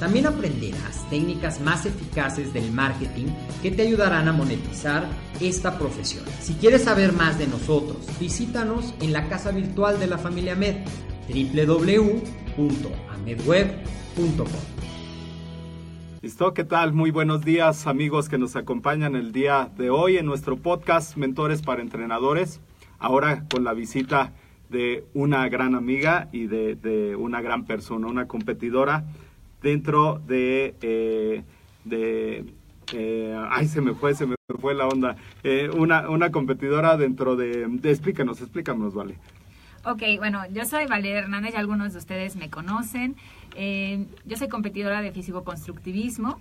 También aprenderás técnicas más eficaces del marketing que te ayudarán a monetizar esta profesión. Si quieres saber más de nosotros, visítanos en la casa virtual de la familia Med, www.amedweb.com. Listo, ¿qué tal? Muy buenos días amigos que nos acompañan el día de hoy en nuestro podcast Mentores para Entrenadores. Ahora con la visita de una gran amiga y de, una gran persona, una competidora dentro de... Eh, de eh, ay, se me fue, se me fue la onda. Eh, una, una competidora dentro de. Explícanos, explícanos, Vale. Ok, bueno, yo soy Valeria Hernández y algunos de ustedes me conocen. Eh, yo soy competidora de físico-constructivismo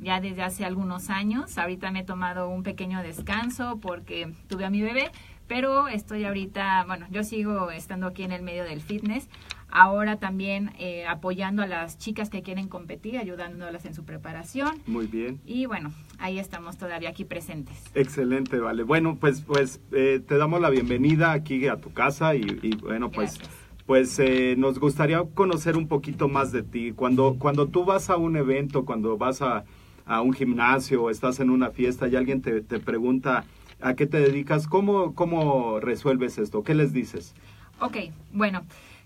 ya desde hace algunos años. Ahorita me he tomado un pequeño descanso porque tuve a mi bebé, pero estoy ahorita, bueno, yo sigo estando aquí en el medio del fitness. Ahora también eh, apoyando a las chicas que quieren competir, ayudándolas en su preparación. Muy bien. Y bueno, ahí estamos todavía aquí presentes. Excelente, vale. Bueno, pues, pues eh, te damos la bienvenida aquí a tu casa y, bueno, pues pues eh, nos gustaría conocer un poquito más de ti. Cuando, cuando tú vas a un evento, cuando vas a, a un gimnasio estás en una fiesta y alguien te, te pregunta a qué te dedicas, ¿cómo, ¿cómo resuelves esto? ¿Qué les dices? Ok, bueno.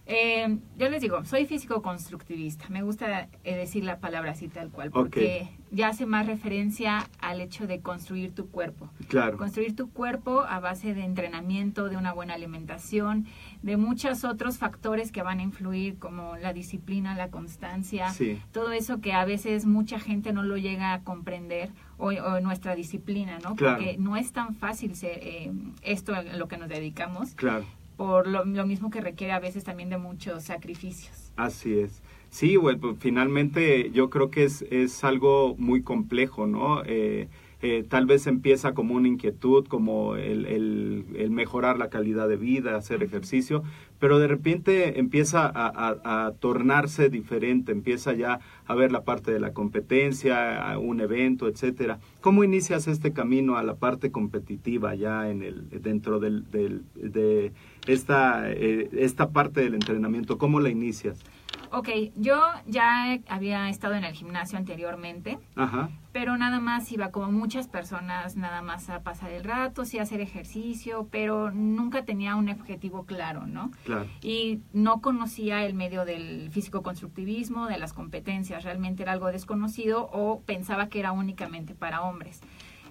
Eh, yo les digo, soy físico constructivista. Me gusta eh, decir la palabra así tal cual, porque ya hace más referencia al hecho de construir tu cuerpo. Claro. Construir tu cuerpo a base de entrenamiento, de una buena alimentación, de muchos otros factores que van a influir, como la disciplina, la constancia, todo eso que a veces mucha gente no lo llega a comprender o, nuestra disciplina, ¿no? Porque no es tan fácil ser, eh, esto a lo que nos dedicamos. Claro por lo, mismo que requiere a veces también de muchos sacrificios. Así es. Sí, bueno, pues, finalmente yo creo que es, es algo muy complejo, ¿no? Eh, eh, tal vez empieza como una inquietud, como el, el, mejorar la calidad de vida, hacer ejercicio, pero de repente empieza a, a, tornarse diferente, empieza ya a ver la parte de la competencia, a un evento, etcétera. ¿Cómo inicias este camino a la parte competitiva ya en el dentro del, del de esta, eh, esta parte del entrenamiento? ¿Cómo la inicias? Ok, yo ya había estado en el gimnasio anteriormente, pero nada más iba como muchas personas, nada más a pasar el rato, sí a hacer ejercicio, pero nunca tenía un objetivo claro, ¿no? Claro. Y no conocía el medio del físico-constructivismo, de las competencias, realmente era algo desconocido o pensaba que era únicamente para hombres.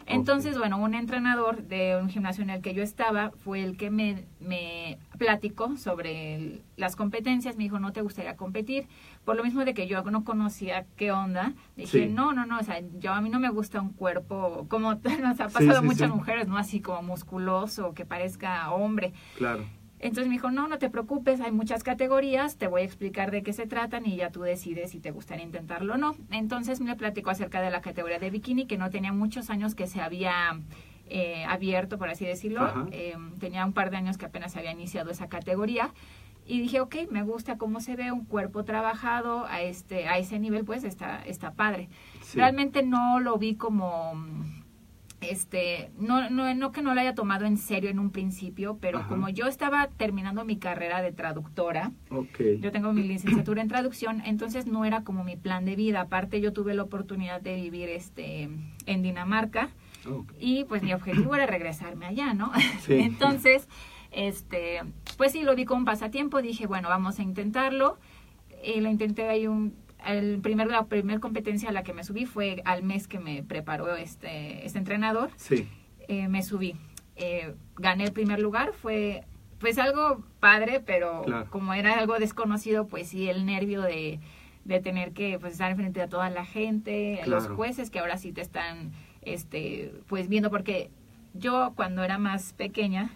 Entonces, bueno, un entrenador de un gimnasio en el que yo estaba fue el que me, me platicó sobre las competencias. Me dijo, ¿no te gustaría competir? Por lo mismo de que yo no conocía qué onda, dije, no, no, no, o sea, yo a mí no me gusta un cuerpo como nos ha pasado a muchas mujeres, ¿no? Así como musculoso, que parezca hombre. Claro. Entonces me dijo, no, no te preocupes, hay muchas categorías, te voy a explicar de qué se tratan y ya tú decides si te gustaría intentarlo o no. Entonces me platicó acerca de la categoría de bikini, que no tenía muchos años que se había eh, abierto, por así decirlo. Eh, tenía un par de años que apenas había iniciado esa categoría. Y dije, ok, me gusta cómo se ve un cuerpo trabajado a este a ese nivel, pues está está padre. Sí. Realmente no lo vi como este no, no no que no lo haya tomado en serio en un principio, pero Ajá. como yo estaba terminando mi carrera de traductora, yo tengo mi licenciatura en traducción, entonces no era como mi plan de vida. Aparte yo tuve la oportunidad de vivir este en Dinamarca y pues mi objetivo era regresarme allá, ¿no? Sí. Entonces, este, pues sí lo vi como un pasatiempo, dije, bueno, vamos a intentarlo. Y lo intenté ahí un el primer la primera competencia a la que me subí fue al mes que me preparó este este entrenador. Sí. Eh, me subí. Eh, gané el primer lugar, fue pues algo padre, pero Claro. como era algo desconocido, pues sí, el nervio de, de tener que pues, estar frente a toda la gente, los Claro. jueces que ahora sí te están este pues viendo, porque yo cuando era más pequeña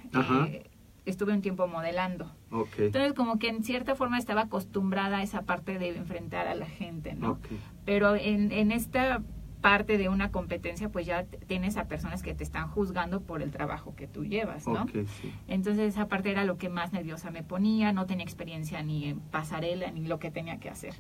eh, estuve un tiempo modelando. Entonces como que en cierta forma estaba acostumbrada a esa parte de enfrentar a la gente, ¿no? Pero en, en esta parte de una competencia, pues ya tienes a personas que te están juzgando por el trabajo que tú llevas, ¿no? Sí. Entonces esa parte era lo que más nerviosa me ponía, no tenía experiencia ni en pasarela ni lo que tenía que hacer.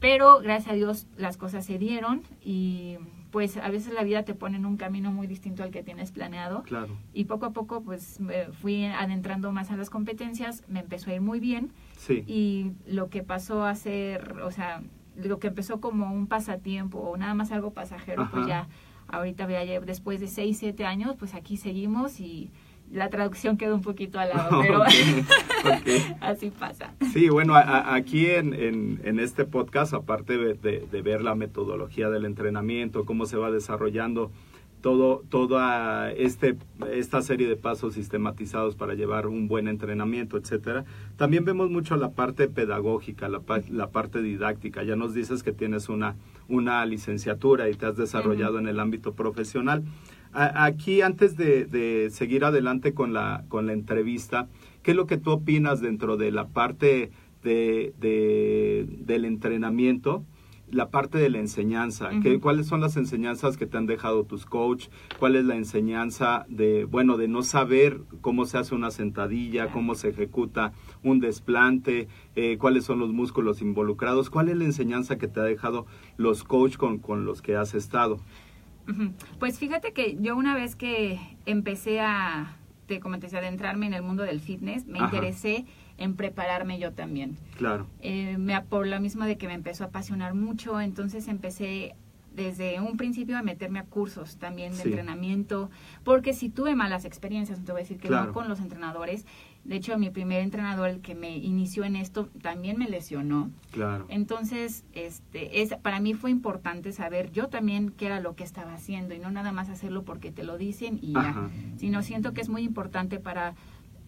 Pero gracias a Dios las cosas se dieron y pues a veces la vida te pone en un camino muy distinto al que tienes planeado Claro. y poco a poco pues me fui adentrando más a las competencias, me empezó a ir muy bien Sí. y lo que pasó a ser, o sea, lo que empezó como un pasatiempo o nada más algo pasajero, pues ya ahorita ya después de 6, 7 años, pues aquí seguimos y la traducción quedó un poquito al lado, pero así pasa. Sí, bueno, a- a- aquí en, en- en este podcast, aparte de, de- de ver la metodología del entrenamiento, cómo se va desarrollando todo, toda este, esta serie de pasos sistematizados para llevar un buen entrenamiento, etcétera, también vemos mucho la parte pedagógica, la, la parte didáctica. Ya nos dices que tienes una, una licenciatura y te has desarrollado en el ámbito profesional. A- Aquí, antes de, de seguir adelante con la, con la entrevista, ¿qué es lo que tú opinas dentro de la parte de, de- del entrenamiento? La parte de la enseñanza, ¿Qué- Ujú. ¿cuáles son las enseñanzas que te han dejado tus coach? ¿Cuál es la enseñanza de, bueno, de no saber cómo se hace una sentadilla, Claro. cómo se ejecuta un desplante, eh, cuáles son los músculos involucrados? ¿Cuál es la enseñanza que te ha dejado los coach con, con los que has estado? Pues fíjate que yo una vez que empecé a, te comenté, a adentrarme en el mundo del fitness, me Ajá. interesé en prepararme yo también. Claro. eh, me, por lo mismo de que me empezó a apasionar mucho, entonces empecé desde un principio a meterme a cursos también de Sí. entrenamiento, porque si tuve malas experiencias, te voy a decir que Claro. no con los entrenadores, de hecho mi primer entrenador, el que me inició en esto, también me lesionó, Claro. entonces este es para mí fue importante saber yo también qué era lo que estaba haciendo y no nada más hacerlo porque te lo dicen y ya, Ajá. sino siento que es muy importante para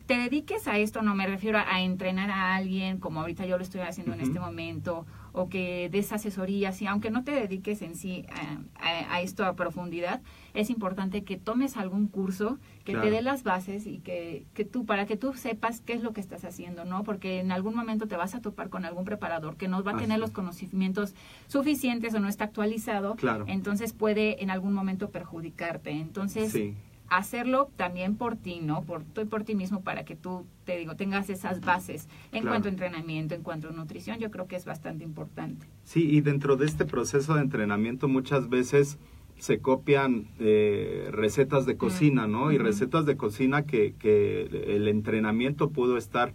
te dediques a esto, no me refiero a, a entrenar a alguien como ahorita yo lo estoy haciendo en este momento, o que des asesorías, y aunque no te dediques en sí a, a- a esto a profundidad, es importante que tomes algún curso que Claro. te dé las bases y que, que tú, para que tú sepas qué es lo que estás haciendo, ¿no? Porque en algún momento te vas a topar con algún preparador que no va a Así tener los conocimientos suficientes o no está actualizado, Claro. entonces puede en algún momento perjudicarte. Entonces, Sí. Hacerlo también por ti, ¿no? Por tú y por ti mismo para que tú, te digo, tengas esas bases en Claro. cuanto a entrenamiento, en cuanto a nutrición, yo creo que es bastante importante. Sí, y dentro de este proceso de entrenamiento muchas veces se copian eh, recetas de cocina, ¿no? Y recetas de cocina que, que el entrenamiento pudo estar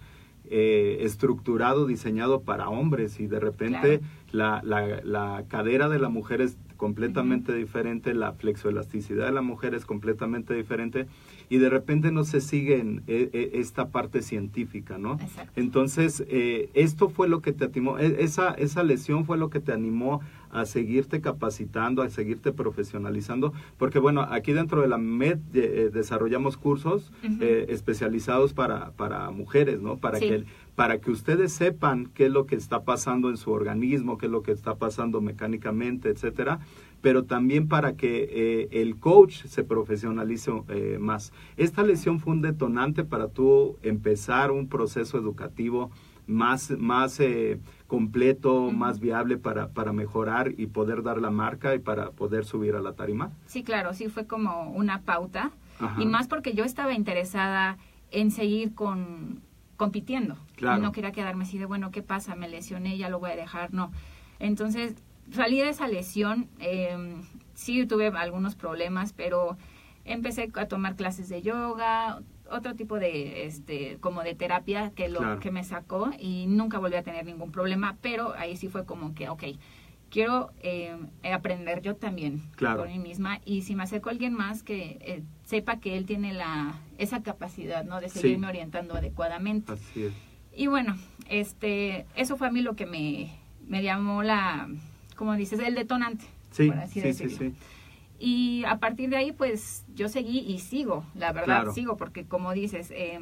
eh, estructurado, diseñado para hombres y de repente la, la, la cadera de la mujer es completamente diferente, la flexoelasticidad de la mujer es completamente diferente y de repente no se sigue en eh, eh, esta parte científica, ¿no? Exacto. Entonces, eh, esto fue lo que te animó, e- esa, esa lesión fue lo que te animó a seguirte capacitando, a seguirte profesionalizando, porque bueno, aquí dentro de la MED eh, desarrollamos cursos eh, especializados para, para mujeres, ¿no? Para, Sí. que, para que ustedes sepan qué es lo que está pasando en su organismo, qué es lo que está pasando mecánicamente, etcétera, pero también para que eh, el coach se profesionalice eh, más. Esta lesión fue un detonante para tú empezar un proceso educativo más, más eh, completo, más viable para, para mejorar y poder dar la marca y para poder subir a la tarima. Sí, claro, sí fue como una pauta Ajá. y más porque yo estaba interesada en seguir con compitiendo. Claro. Y no quería quedarme así de, bueno, ¿qué pasa? Me lesioné, ya lo voy a dejar. No. Entonces, salí de esa lesión. eh, sí tuve algunos problemas, pero empecé a tomar clases de yoga, otro tipo de, este, como de terapia que lo Claro. que me sacó y nunca volví a tener ningún problema, pero ahí sí fue como que, ok, quiero eh, aprender yo también Claro. por mí misma y si me acerco a alguien más que eh, sepa que él tiene la esa capacidad, ¿no? De Sí. seguirme orientando adecuadamente. Así es. Y bueno, este, eso fue a mí lo que me, me llamó la, como dices, el detonante. Sí, por así sí, sí, decirlo. sí. Y a partir de ahí, pues yo seguí y sigo, la verdad, Claro. sigo, porque como dices, eh,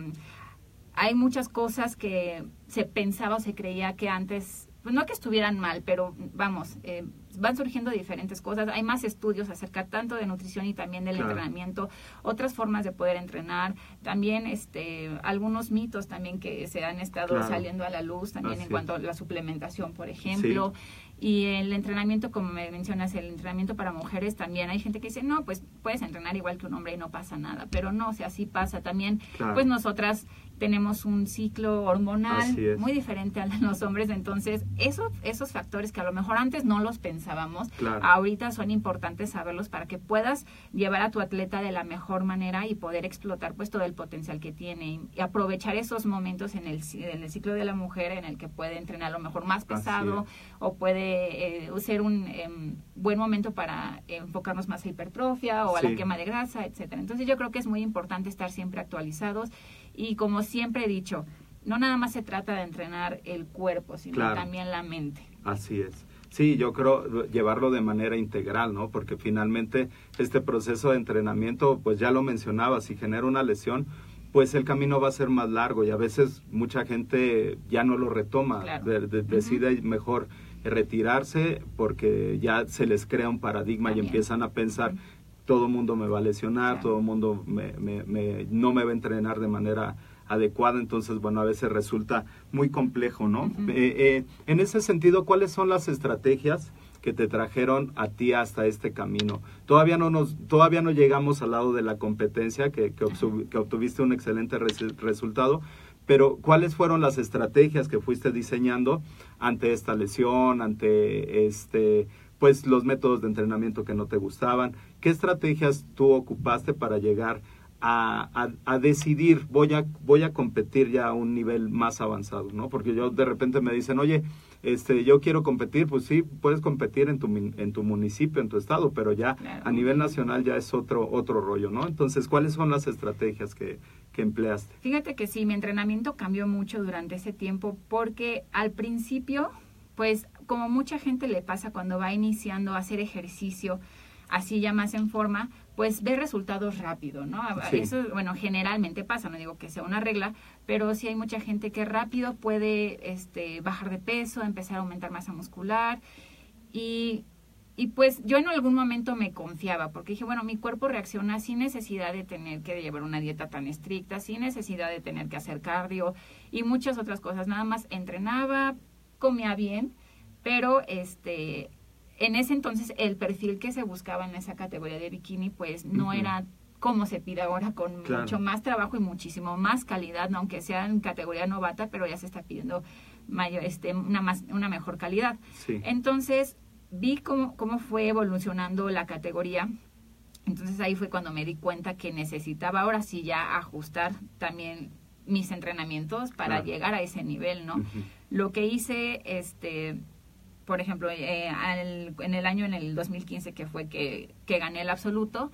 hay muchas cosas que se pensaba o se creía que antes, pues no que estuvieran mal, pero vamos, eh, van surgiendo diferentes cosas. Hay más estudios acerca tanto de nutrición y también del Claro. entrenamiento, otras formas de poder entrenar, también este algunos mitos también que se han estado Claro. saliendo a la luz, también Así en cuanto a la suplementación, por ejemplo. Y el entrenamiento, como me mencionas, el entrenamiento para mujeres también. Hay gente que dice, no, pues puedes entrenar igual que un hombre y no pasa nada. Pero no, o sea, sí pasa. También, Claro. pues nosotras tenemos un ciclo hormonal muy diferente al de los hombres. Entonces, eso, esos factores que a lo mejor antes no los pensábamos, Claro. ahorita son importantes saberlos para que puedas llevar a tu atleta de la mejor manera y poder explotar pues todo el potencial que tiene y aprovechar esos momentos en el, en el ciclo de la mujer en el que puede entrenar a lo mejor más pesado es. o puede eh, ser un em, buen momento para enfocarnos más a hipertrofia o a Sí. la quema de grasa, etcétera. Entonces yo creo que es muy importante estar siempre actualizados y como siempre he dicho, no nada más se trata de entrenar el cuerpo, sino Claro. también la mente. Así es. Sí, yo creo llevarlo de manera integral, ¿no? Porque finalmente este proceso de entrenamiento, pues ya lo mencionaba, si genera una lesión, pues el camino va a ser más largo y a veces mucha gente ya no lo retoma, Claro. de- de- decide mejor retirarse porque ya se les crea un paradigma y empiezan a pensar todo mundo me va a lesionar, todo mundo me, me- me- no me va a entrenar de manera adecuada, entonces bueno, a veces resulta muy complejo, ¿no? Eh, eh, en ese sentido, ¿cuáles son las estrategias que te trajeron a ti hasta este camino? Todavía no nos, todavía no llegamos al lado de la competencia, que, que, obsu- que obtuviste un excelente res- resultado, pero ¿cuáles fueron las estrategias que fuiste diseñando ante esta lesión, ante este pues los métodos de entrenamiento que no te gustaban? ¿Qué estrategias tú ocupaste para llegar a, a- a decidir voy a voy a competir ya a un nivel más avanzado, ¿no? Porque yo de repente me dicen, oye, este, yo quiero competir, pues sí, puedes competir en tu en tu municipio, en tu estado, pero ya Claro. a nivel nacional ya es otro otro rollo, ¿no? Entonces, ¿cuáles son las estrategias que, que empleaste? Fíjate que sí, mi entrenamiento cambió mucho durante ese tiempo porque al principio, pues como mucha gente le pasa cuando va iniciando a hacer ejercicio, así ya más en forma, pues ve resultados rápido, ¿no? Sí. Eso, bueno, generalmente pasa, no digo que sea una regla, pero sí hay mucha gente que rápido puede este, bajar de peso, empezar a aumentar masa muscular y y pues yo en algún momento me confiaba, porque dije, bueno, mi cuerpo reacciona sin necesidad de tener que llevar una dieta tan estricta, sin necesidad de tener que hacer cardio y muchas otras cosas. Nada más entrenaba, comía bien, pero este en ese entonces el perfil que se buscaba en esa categoría de bikini pues no era como se pide ahora con Claro. mucho más trabajo y muchísimo más calidad, ¿no? aunque sea en categoría novata, pero ya se está pidiendo mayor, este, una, más, una mejor calidad. Sí. Entonces vi cómo, cómo fue evolucionando la categoría. Entonces ahí fue cuando me di cuenta que necesitaba ahora sí ya ajustar también mis entrenamientos para Claro. llegar a ese nivel, ¿no? Lo que hice, este, por ejemplo, eh, al- en el año, en el 2015, que fue que, que gané el absoluto,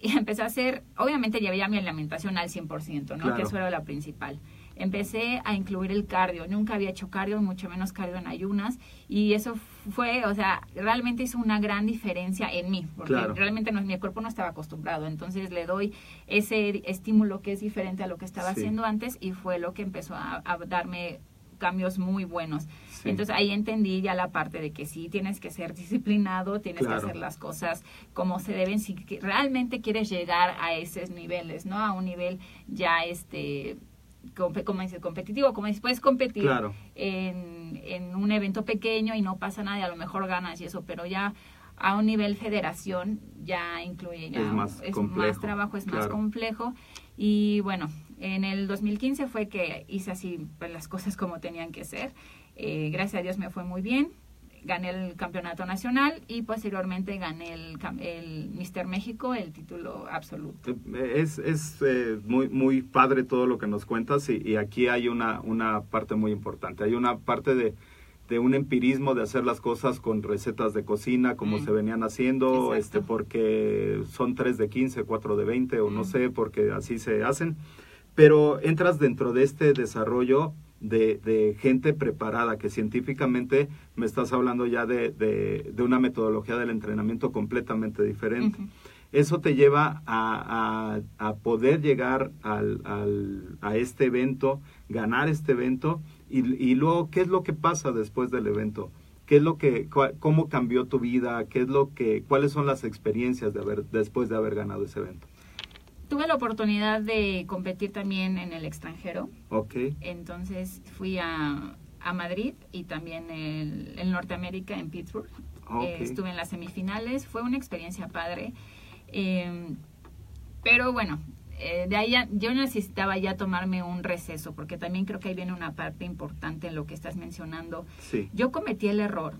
y empecé a hacer, obviamente llevé ya mi alimentación al 100%, ¿no? Claro. Que eso era la principal. Empecé a incluir el cardio, nunca había hecho cardio, mucho menos cardio en ayunas, y eso fue, o sea, realmente hizo una gran diferencia en mí, porque Claro. realmente no, mi cuerpo no estaba acostumbrado, entonces le doy ese estímulo que es diferente a lo que estaba Sí. haciendo antes, y fue lo que empezó a, a darme cambios muy buenos. Sí. Entonces ahí entendí ya la parte de que sí tienes que ser disciplinado, tienes Claro. que hacer las cosas como se deben si realmente quieres llegar a esos niveles, ¿no? A un nivel ya este como dices, competitivo, como dices, puedes competir Claro. en, en un evento pequeño y no pasa nada y a lo mejor ganas y eso, pero ya a un nivel federación ya incluye ya Es más complejo, trabajo, es más complejo y bueno, En el 2015 fue que hice así pues, las cosas como tenían que ser. Eh, gracias a Dios me fue muy bien. Gané el campeonato nacional y posteriormente gané el, el Mister México, el título absoluto. Es, es eh, muy, muy padre todo lo que nos cuentas y, y aquí hay una, una parte muy importante. Hay una parte de, de un empirismo de hacer las cosas con recetas de cocina como Mm. se venían haciendo, Exacto. este porque son 3 de 15, 4 de 20 o no sé, porque así se hacen. Pero entras dentro de este desarrollo de, de gente preparada, que científicamente me estás hablando ya de, de, de una metodología del entrenamiento completamente diferente. Eso te lleva a, a- a poder llegar al, al- a este evento, ganar este evento y, y luego qué es lo que pasa después del evento, qué es lo que, cua- cómo cambió tu vida, qué es lo que, cuáles son las experiencias de haber después de haber ganado ese evento. Tuve la oportunidad de competir también en el extranjero. Ok, Entonces fui a, a Madrid y también el, en Norteamérica, en Pittsburgh. ok, Eh, estuve en las semifinales, fue una experiencia padre. Eh, pero bueno, eh, de ahí ya- yo necesitaba ya tomarme un receso, porque también creo que ahí viene una parte importante en lo que estás mencionando. sí, Yo cometí el error,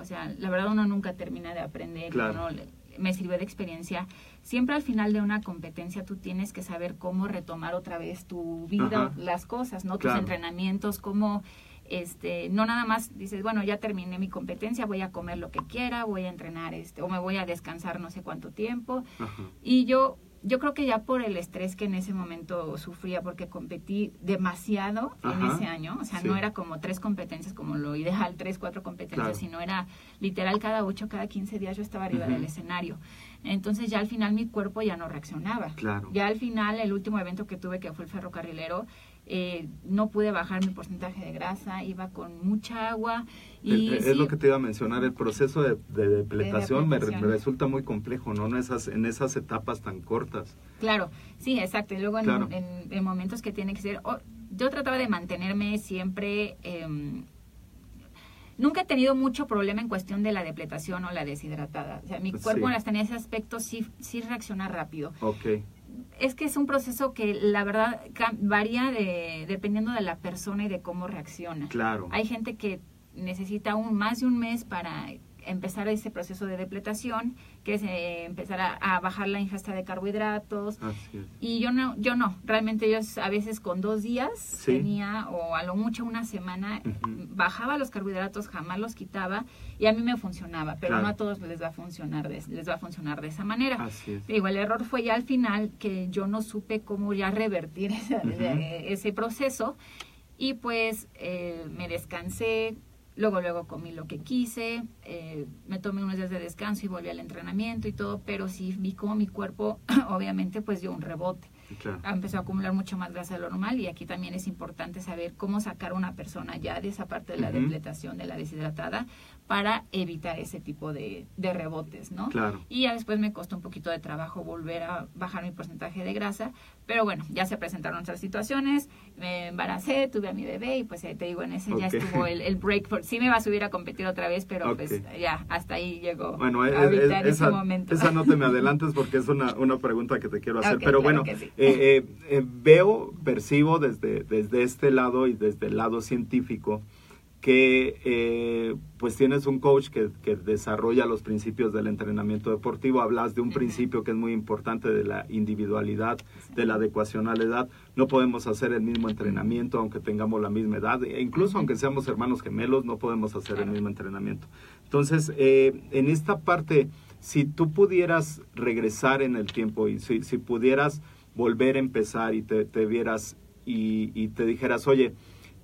o sea, la verdad uno nunca termina de aprender, Claro. uno me sirvió de experiencia. Siempre al final de una competencia tú tienes que saber cómo retomar otra vez tu vida, Ajá. las cosas, ¿no? Tus Claro. entrenamientos, cómo este, no nada más dices, bueno, ya terminé mi competencia, voy a comer lo que quiera, voy a entrenar este o me voy a descansar no sé cuánto tiempo. ajá, Y yo yo creo que ya por el estrés que en ese momento sufría porque competí demasiado en ese año, o sea, sí. no era como tres competencias como lo ideal, tres, cuatro competencias, Claro. sino era literal cada ocho, cada 15 días yo estaba arriba del escenario. Entonces ya al final mi cuerpo ya no reaccionaba. Claro. Ya al final, el último evento que tuve, que fue el ferrocarrilero, eh, no pude bajar mi porcentaje de grasa, iba con mucha agua. Y Eh, es sí, lo que te iba a mencionar, el proceso de, de depletación me, re- depletación. me resulta muy complejo, ¿no? En esas, en esas etapas tan cortas. Claro, sí, exacto. Y luego en, Claro. en- en momentos que tiene que ser... oh, yo trataba de mantenerme siempre... em, nunca he tenido mucho problema en cuestión de la depletación o la deshidratada. O sea, mi cuerpo Sí. hasta en ese aspecto sí, sí reacciona rápido. Es que es un proceso que la verdad varía de, dependiendo de la persona y de cómo reacciona. claro. Hay gente que necesita un, más de un mes para empezar ese proceso de depletación, que es eh, empezar a, a bajar la ingesta de carbohidratos, Así es. y yo no, yo no, realmente yo a veces con dos días Sí. tenía, o a lo mucho una semana, bajaba los carbohidratos, jamás los quitaba, y a mí me funcionaba, pero Claro. no a todos les va a funcionar de, les va a funcionar de esa manera. Así es. Digo, el error fue ya al final que yo no supe cómo ya revertir ese, Ujú. ese proceso, y pues eh, me descansé, luego luego comí lo que quise, eh, me tomé unos días de descanso y volví al entrenamiento y todo, pero sí vi como mi cuerpo obviamente pues dio un rebote Claro. empezó a acumular mucho más grasa de lo normal y aquí también es importante saber cómo sacar a una persona ya de esa parte de la depletación, de la deshidratada, para evitar ese tipo de, de rebotes, ¿no? Claro. Y ya después me costó un poquito de trabajo volver a bajar mi porcentaje de grasa, pero bueno, ya se presentaron otras situaciones, me embaracé, tuve a mi bebé y pues eh, te digo, en ese ya estuvo el, el break, for, sí me va a subir a competir otra vez, pero pues ya, hasta ahí llegó Bueno, es- es- esa, ese momento. esa no te me adelantes porque es una, una pregunta que te quiero hacer. Pero claro bueno, sí. eh, eh, veo, percibo desde, desde este lado y desde el lado científico que eh, pues tienes un coach que, que desarrolla los principios del entrenamiento deportivo. Hablas de un principio que es muy importante de la individualidad, de la adecuación a la edad. No podemos hacer el mismo entrenamiento aunque tengamos la misma edad. E incluso aunque seamos hermanos gemelos, no podemos hacer el mismo entrenamiento. Entonces, eh, en esta parte, si tú pudieras regresar en el tiempo y si, si pudieras volver a empezar y te, te vieras y, y te dijeras, oye,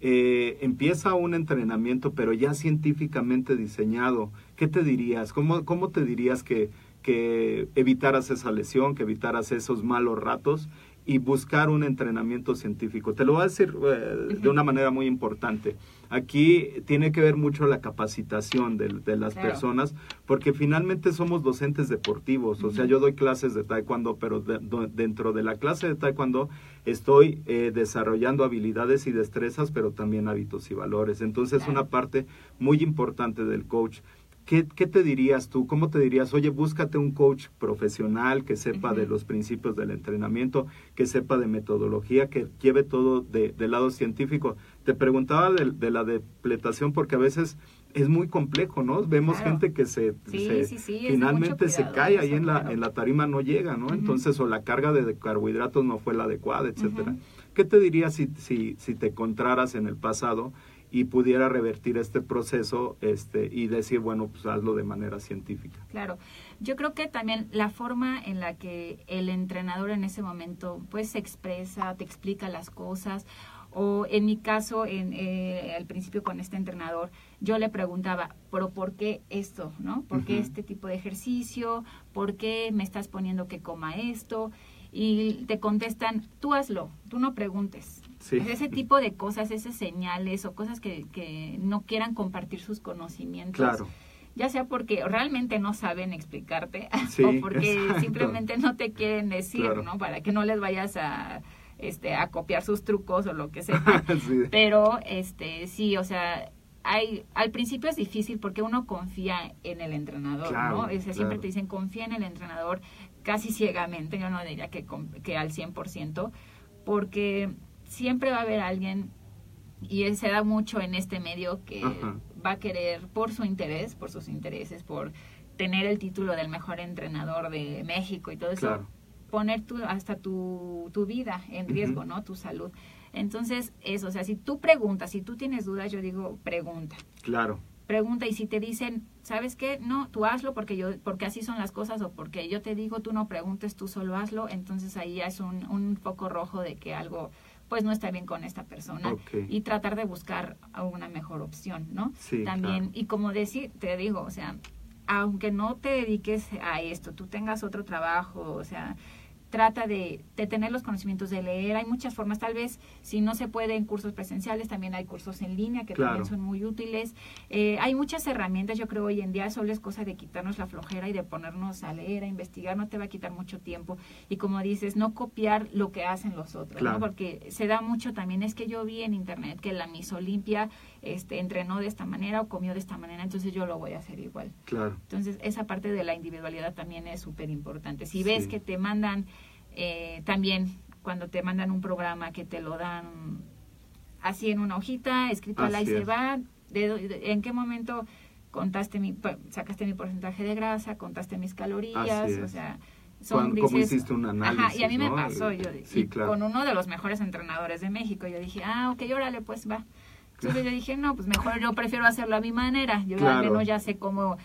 eh, empieza un entrenamiento, pero ya científicamente diseñado, ¿qué te dirías? ¿Cómo, cómo te dirías que, que evitaras esa lesión, que evitaras esos malos ratos y buscar un entrenamiento científico? Te lo voy a decir eh, de una manera muy importante. Aquí tiene que ver mucho la capacitación de, de las Claro. personas, porque finalmente somos docentes deportivos. O sea, yo doy clases de taekwondo, pero de- dentro de la clase de taekwondo estoy eh, desarrollando habilidades y destrezas, pero también hábitos y valores. Entonces, una parte muy importante del coach ¿Qué, ¿Qué, te dirías tú? ¿Cómo te dirías? Oye, búscate un coach profesional que sepa uh -huh. de los principios del entrenamiento, que sepa de metodología, que lleve todo de, del lado científico. Te preguntaba de, de, la depletación porque a veces es muy complejo, ¿no? Vemos Claro. gente que se, Sí, se- sí, sí, es de finalmente se cae ahí en la, claro. en la tarima, no llega, ¿no? Entonces, o la carga de carbohidratos no fue la adecuada, etcétera. ¿Qué te dirías si, si, si te encontraras en el pasado y pudiera revertir este proceso este, y decir, bueno, pues hazlo de manera científica? Claro, yo creo que también la forma en la que el entrenador en ese momento pues se expresa, te explica las cosas, o en mi caso, en, eh, al principio con este entrenador, yo le preguntaba, pero ¿por qué esto? ¿No? ¿Por qué este tipo de ejercicio? ¿Por qué me estás poniendo que coma esto? Y te contestan, tú hazlo, tú no preguntes. Sí. Ese tipo de cosas, esas señales o cosas que, que no quieran compartir sus conocimientos Claro, ya sea porque realmente no saben explicarte Sí, o porque exacto. simplemente no te quieren decir, Claro. ¿no? Para que no les vayas a este a copiar sus trucos o lo que sea. Sí. Pero este sí, o sea, hay al principio es difícil porque uno confía en el entrenador, Claro, ¿no? O sea, siempre te dicen confía en el entrenador casi ciegamente, yo no diría que que al 100%, porque siempre va a haber alguien y se da mucho en este medio que Ajá. va a querer por su interés, por sus intereses, por tener el título del mejor entrenador de México y todo eso, poner tu, hasta tu, tu vida en riesgo. ¿no? Tu salud. Entonces, eso, o sea, si tú preguntas, si tú tienes dudas, yo digo, pregunta. claro, Pregunta y si te dicen, ¿sabes qué? No, tú hazlo porque yo porque así son las cosas o porque yo te digo, tú no preguntes, tú solo hazlo, entonces ahí ya es un, un foco rojo de que algo pues no está bien con esta persona y tratar de buscar una mejor opción, ¿no? Sí, También, claro. y como decir, te digo, o sea, aunque no te dediques a esto, tú tengas otro trabajo, o sea, trata de, de tener los conocimientos de leer. Hay muchas formas, tal vez si no se puede en cursos presenciales, también hay cursos en línea que Claro. también son muy útiles. Eh, hay muchas herramientas, yo creo hoy en día solo es cosa de quitarnos la flojera y de ponernos a leer, a investigar, no te va a quitar mucho tiempo. Y como dices, no copiar lo que hacen los otros, Claro. ¿no? porque se da mucho también, es que yo vi en internet que la Miss Olimpia este, entrenó de esta manera o comió de esta manera, entonces yo lo voy a hacer igual. claro. Entonces, esa parte de la individualidad también es súper importante. Si Sí. ves que te mandan eh, también, cuando te mandan un programa que te lo dan así en una hojita, escrito al ahí Así se es. va, de, en qué momento contaste mi, sacaste mi porcentaje de grasa, contaste mis calorías, Así o sea... Cuando- cómo hiciste un Ajá, y a análisis, mí me pasó, yo Sí, y claro. con uno de los mejores entrenadores de México, yo dije, ah, ok, órale, pues va. Entonces yo dije, no, pues mejor yo prefiero hacerlo a mi manera. Yo Claro. al menos ya sé cómo,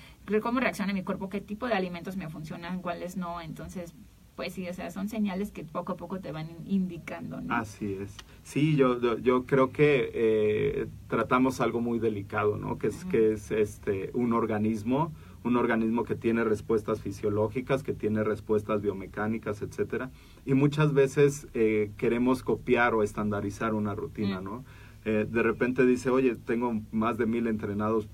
cómo reacciona mi cuerpo, qué tipo de alimentos me funcionan, cuáles no. Entonces, pues sí, o sea, son señales que poco a poco te van indicando, ¿no? Así es. Sí, yo, yo, yo creo que eh, tratamos algo muy delicado, ¿no? Que es, que es este, un organismo, un organismo que tiene respuestas fisiológicas, que tiene respuestas biomecánicas, etcétera. Y muchas veces eh, queremos copiar o estandarizar una rutina. ¿no? Eh, de repente dice, oye, tengo más de mil entrenados,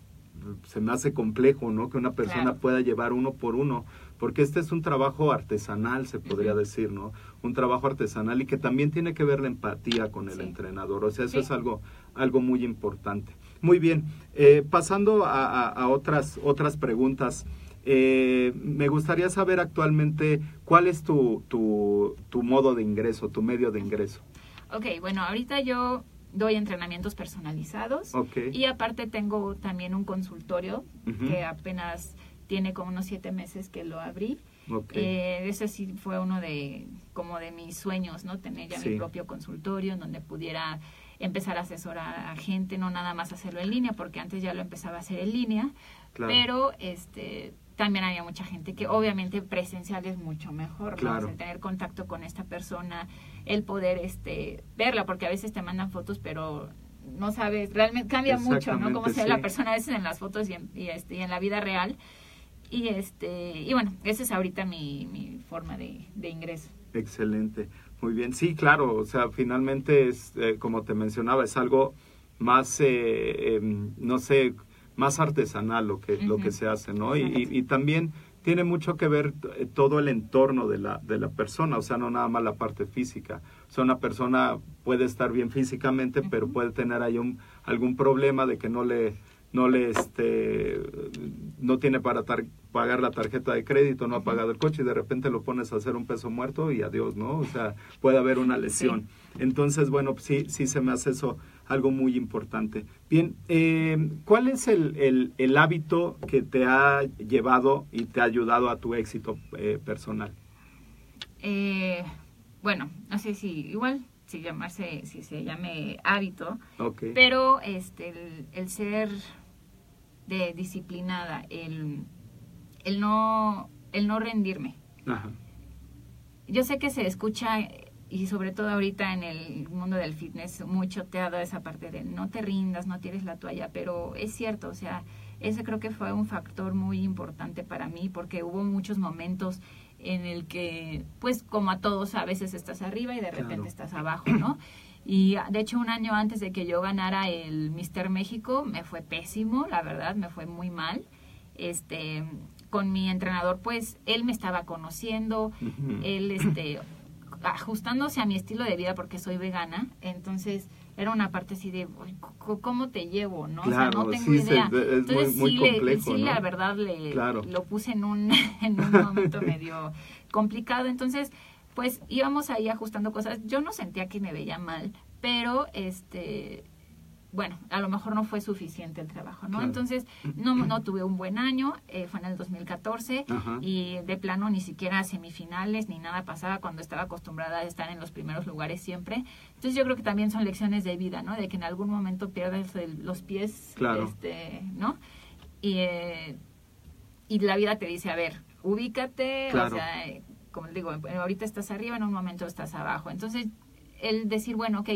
se me hace complejo, ¿no? Que una persona Claro. pueda llevar uno por uno, porque este es un trabajo artesanal, se podría decir, ¿no? Un trabajo artesanal y que también tiene que ver la empatía con el Sí. entrenador, o sea, eso Sí. es algo, algo muy importante. Muy bien, eh, pasando a, a- a otras, otras preguntas, eh, me gustaría saber actualmente cuál es tu, tu, tu modo de ingreso, tu medio de ingreso. Ok, bueno, ahorita yo doy entrenamientos personalizados y aparte tengo también un consultorio que apenas tiene como unos siete meses que lo abrí. Ok. Eh, ese sí fue uno de como de mis sueños, ¿no? Tener ya Sí. mi propio consultorio en donde pudiera empezar a asesorar a gente, no nada más hacerlo en línea, porque antes ya lo empezaba a hacer en línea, Claro. pero este también había mucha gente que obviamente presencial es mucho mejor. Claro. Sea, tener contacto con esta persona, el poder este verla, porque a veces te mandan fotos, pero no sabes, realmente cambia mucho, ¿no? Cómo se ve Exactamente, la sí. persona a veces en las fotos y en, y, este, y en la vida real. Y este y bueno, esa es ahorita mi, mi forma de, de ingreso. Excelente, muy bien. Sí, claro, o sea, finalmente es, eh, como te mencionaba, es algo más, eh, em, no sé, más artesanal lo que, lo que se hace, ¿no? Y, y- Exacto. y también tiene mucho que ver eh, todo el entorno de la, de la persona, o sea, no nada más la parte física. O sea, una persona puede estar bien físicamente, pero puede tener ahí un, algún problema de que no le no le este no tiene para tar- pagar la tarjeta de crédito, no ha pagado el coche y de repente lo pones a hacer un peso muerto y adiós, ¿no? O sea, puede haber una lesión. Entonces, bueno, pues sí, sí se me hace eso algo muy importante. Bien, eh, ¿cuál es el, el, el hábito que te ha llevado y te ha ayudado a tu éxito eh, personal? Eh, bueno, no sé si igual si llamarse, si se llame hábito, pero este el, el ser de disciplinada, el, el no el no rendirme. Ajá. Yo sé que se escucha y sobre todo ahorita en el mundo del fitness mucho te ha dado esa parte de no te rindas, no tires la toalla, pero es cierto, o sea, ese creo que fue un factor muy importante para mí porque hubo muchos momentos en el que, pues como a todos, a veces estás arriba y de repente Claro. estás abajo, ¿no? Y de hecho un año antes de que yo ganara el Mister México me fue pésimo, la verdad, me fue muy mal. Este, con mi entrenador, pues él me estaba conociendo, él este ajustándose a mi estilo de vida porque soy vegana, entonces era una parte así de "Uy, c- cómo te llevo, ¿no? o sea, Claro, no tengo sí, se- idea. es entonces muy sí, le- complejo, sí ¿no? la verdad le Claro. lo puse en un en un momento medio complicado, entonces pues íbamos ahí ajustando cosas. Yo no sentía que me veía mal, pero este bueno, a lo mejor no fue suficiente el trabajo, ¿no? Claro. Entonces, no, no tuve un buen año, eh, fue en el 2014 Ajá. y de plano ni siquiera semifinales ni nada pasaba cuando estaba acostumbrada a estar en los primeros lugares siempre. Entonces yo creo que también son lecciones de vida, ¿no? De que en algún momento pierdes el- los pies, Claro. este, ¿no? Y, eh, y la vida te dice, a ver, ubícate, Claro. o sea, como digo, ahorita estás arriba, en un momento estás abajo. Entonces el decir, bueno, ok,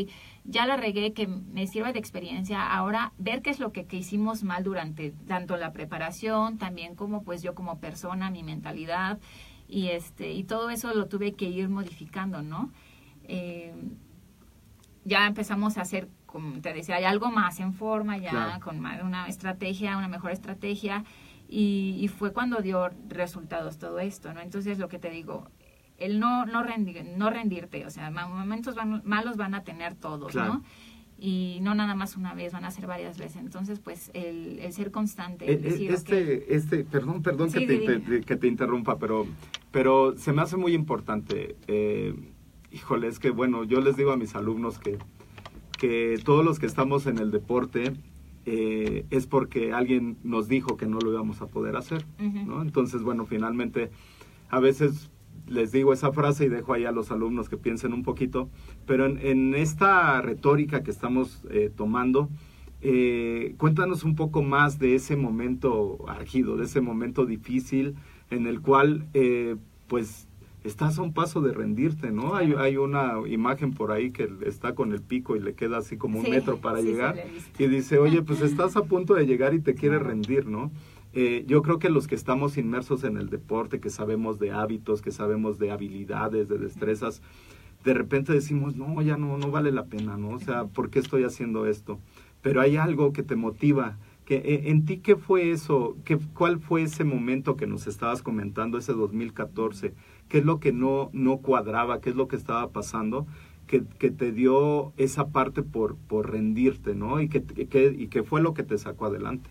ya la regué, que me sirva de experiencia, ahora ver qué es lo que, que hicimos mal durante tanto la preparación, también como pues yo como persona, mi mentalidad, y este, y todo eso lo tuve que ir modificando, ¿no? Eh, ya empezamos a hacer, como te decía, hay algo más en forma, ya Claro. con más- una estrategia, una mejor estrategia, y, y fue cuando dio resultados todo esto, ¿no? Entonces lo que te digo, el no no rendir, no rendirte, o sea, momentos van- malos van a tener todos, Claro. ¿no? Y no nada más una vez, van a ser varias veces. Entonces, pues, el, el ser constante, el Eh, eh, decir, ok, este, este, perdón, perdón Sí, que, te, que te interrumpa, pero, pero se me hace muy importante. Eh, híjole, es que bueno, yo les digo a mis alumnos que, que todos los que estamos en el deporte eh, es porque alguien nos dijo que no lo íbamos a poder hacer. ¿no? Entonces, bueno, finalmente, a veces les digo esa frase y dejo ahí a los alumnos que piensen un poquito, pero en, en esta retórica que estamos eh, tomando, eh, cuéntanos un poco más de ese momento argido, de ese momento difícil en el cual, eh, pues, estás a un paso de rendirte, ¿no? Hay, hay una imagen por ahí que está con el pico y le queda así como un Sí, metro para sí, llegar y dice, oye, pues estás a punto de llegar y te quieres rendir, ¿no? Eh, yo creo que los que estamos inmersos en el deporte, que sabemos de hábitos, que sabemos de habilidades, de destrezas, de repente decimos, no, ya no, no vale la pena, ¿no? O sea, ¿por qué estoy haciendo esto? Pero hay algo que te motiva. Que, eh, ¿En ti qué fue eso? ¿Qué, ¿Cuál fue ese momento que nos estabas comentando, ese 2014? ¿Qué es lo que no, no cuadraba? ¿Qué es lo que estaba pasando? Que, que te dio esa parte por, por rendirte, ¿no? Y que, que, y que fue lo que te sacó adelante.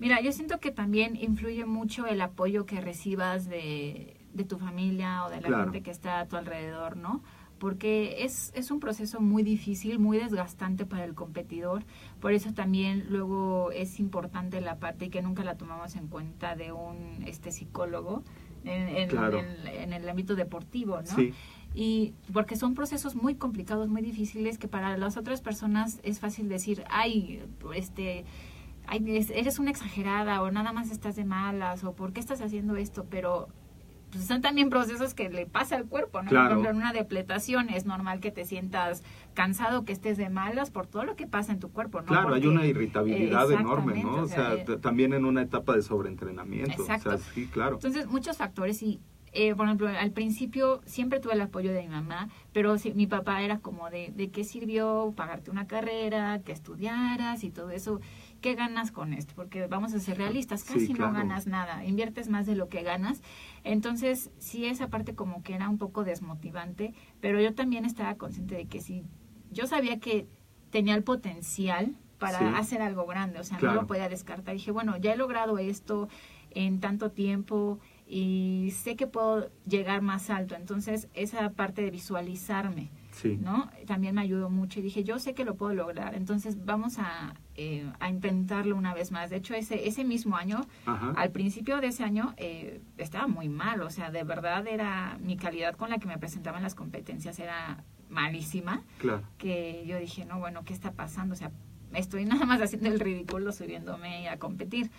Mira, yo siento que también influye mucho el apoyo que recibas de, de tu familia o de la Claro. gente que está a tu alrededor, ¿no? Porque es, es un proceso muy difícil, muy desgastante para el competidor. Por eso también luego es importante la parte y que nunca la tomamos en cuenta de un este psicólogo en, en- Claro. en- en el ámbito deportivo, ¿no? Sí, Y porque son procesos muy complicados, muy difíciles, que para las otras personas es fácil decir, ay, este, ay, es- eres una exagerada, o nada más estás de malas, o por qué estás haciendo esto, pero pues, son también procesos que le pasa al cuerpo, ¿no? Claro. Por ejemplo, en una depletación es normal que te sientas cansado, que estés de malas por todo lo que pasa en tu cuerpo, ¿no? claro, hay una irritabilidad eh, enorme, ¿no? O sea, t- también en una etapa de sobreentrenamiento. Exacto. O sea, sí, claro. Entonces, muchos factores y, eh, por ejemplo, al principio siempre tuve el apoyo de mi mamá, pero sí, mi papá era como de, ¿de qué sirvió pagarte una carrera, que estudiaras y todo eso? ¿Qué ganas con esto? Porque vamos a ser realistas, Sí, casi claro. no ganas nada, inviertes más de lo que ganas. Entonces, sí, esa parte como que era un poco desmotivante, pero yo también estaba consciente de que si yo sabía que tenía el potencial para Sí. hacer algo grande, o sea, Claro. no lo podía descartar. Dije, bueno, ya he logrado esto en tanto tiempo y sé que puedo llegar más alto, entonces esa parte de visualizarme, Sí. ¿no? También me ayudó mucho y dije, yo sé que lo puedo lograr, entonces vamos a, eh, a intentarlo una vez más. De hecho, ese, ese mismo año, Ajá. al principio de ese año, eh, estaba muy mal, o sea, de verdad era, mi calidad con la que me presentaba en las competencias era malísima, Claro. que yo dije, no, bueno, ¿qué está pasando? O sea, estoy nada más haciendo el ridículo subiéndome a competir.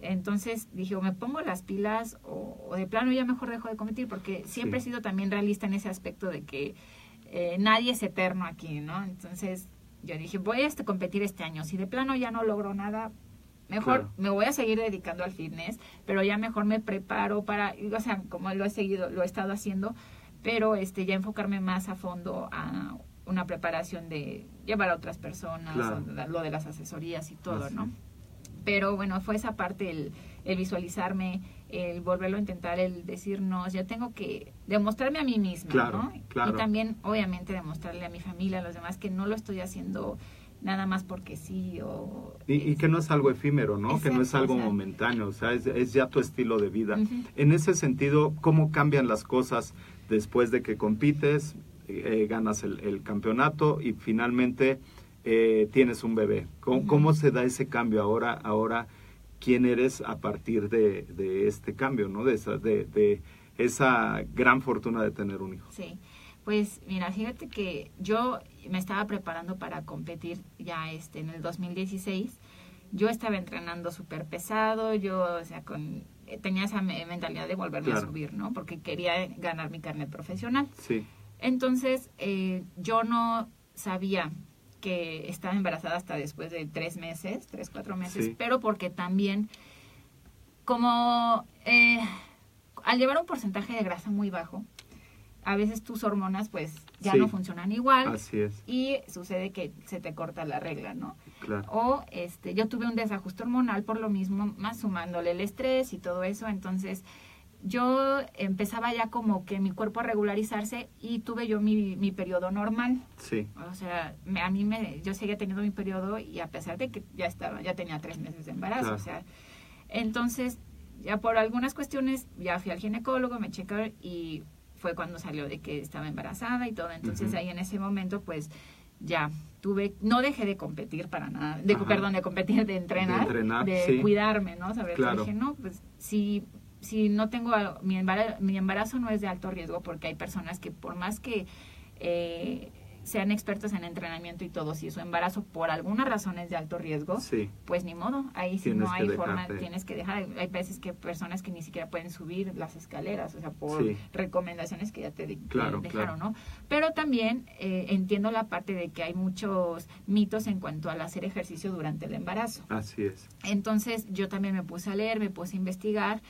Entonces dije, o me pongo las pilas o, o de plano ya mejor dejo de competir, porque siempre Sí. he sido también realista en ese aspecto de que eh, nadie es eterno aquí, ¿no? Entonces yo dije, voy a este, competir este año. Si de plano ya no logro nada, mejor Claro. me voy a seguir dedicando al fitness, pero ya mejor me preparo para, o sea, como lo he seguido, lo he estado haciendo, pero este ya enfocarme más a fondo a una preparación de llevar a otras personas, Claro. o de- lo de las asesorías y todo, Así ¿no? Pero bueno, fue esa parte, el, el visualizarme, el volverlo a intentar, el decirnos, ya tengo que demostrarme a mí misma, Claro, ¿no? claro. Y también, obviamente, demostrarle a mi familia, a los demás, que no lo estoy haciendo nada más porque sí o... Y, y que no es algo efímero, ¿no? que no es algo momentáneo, o sea, es, es ya tu estilo de vida. En ese sentido, ¿cómo cambian las cosas después de que compites, eh, ganas el, el campeonato y finalmente eh, tienes un bebé? ¿Cómo, cómo se da ese cambio ahora? Ahora, ¿quién eres a partir de, de este cambio, ¿no? De esa, de, de esa gran fortuna de tener un hijo. Sí, pues mira, fíjate que yo me estaba preparando para competir ya este en el 2016. Yo estaba entrenando súper pesado, yo, o sea, con eh, tenía esa me- mentalidad de volverme a subir, ¿no? Porque quería ganar mi carnet profesional. Sí, Entonces, eh, yo no sabía que estaba embarazada hasta después de tres meses, tres, cuatro meses, Sí. pero porque también, como eh, al llevar un porcentaje de grasa muy bajo, a veces tus hormonas pues ya Sí. no funcionan igual así es, y sucede que se te corta la regla, ¿no? claro. O este, yo tuve un desajuste hormonal por lo mismo, más sumándole el estrés y todo eso, entonces yo empezaba ya como que mi cuerpo a regularizarse y tuve yo mi, mi periodo normal. Sí, O sea, me- a mí me, yo seguía teniendo mi periodo y a pesar de que ya estaba, ya tenía tres meses de embarazo, Claro. o sea, entonces ya por algunas cuestiones ya fui al ginecólogo, me checaron y fue cuando salió de que estaba embarazada y todo, entonces ahí en ese momento pues ya tuve, no dejé de competir para nada, de, Ajá. perdón, de competir, de entrenar, De entrenar, de sí. cuidarme, ¿no? Saber, Claro. dije, no, pues si, si no tengo, mi embarazo, mi embarazo no es de alto riesgo porque hay personas que por más que eh, sean expertos en entrenamiento y todo, si su embarazo por alguna razón es de alto riesgo, sí, pues ni modo, ahí Tienes no hay forma, dejarte. tienes que dejar, hay veces que personas que ni siquiera pueden subir las escaleras, o sea, por Sí. recomendaciones que ya te, de- dejaron, claro. ¿no? Pero también eh, entiendo la parte de que hay muchos mitos en cuanto al hacer ejercicio durante el embarazo. así es. Entonces yo también me puse a leer, me puse a investigar